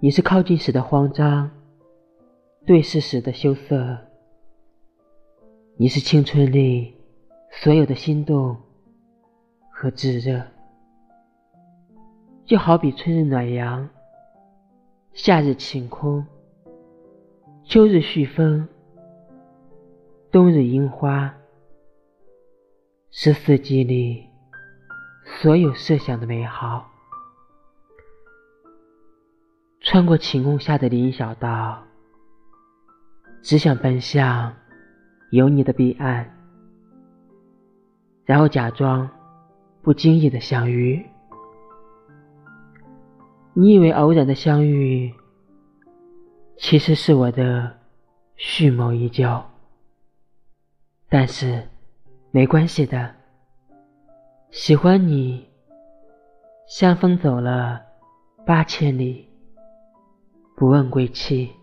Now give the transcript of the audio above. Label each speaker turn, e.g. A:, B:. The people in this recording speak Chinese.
A: 你是靠近时的慌张，对视时的羞涩。你是青春里所有的心动和炙热，就好比春日暖阳，夏日晴空，秋日煦风，冬日樱花，是四季里所有设想的美好。穿过晴空下的林荫小道，只想奔向有你的彼岸，然后假装不经意的相遇。你以为偶然的相遇，其实是我的蓄谋已久。但是没关系的，喜欢你，像风走了八千里。不问归期。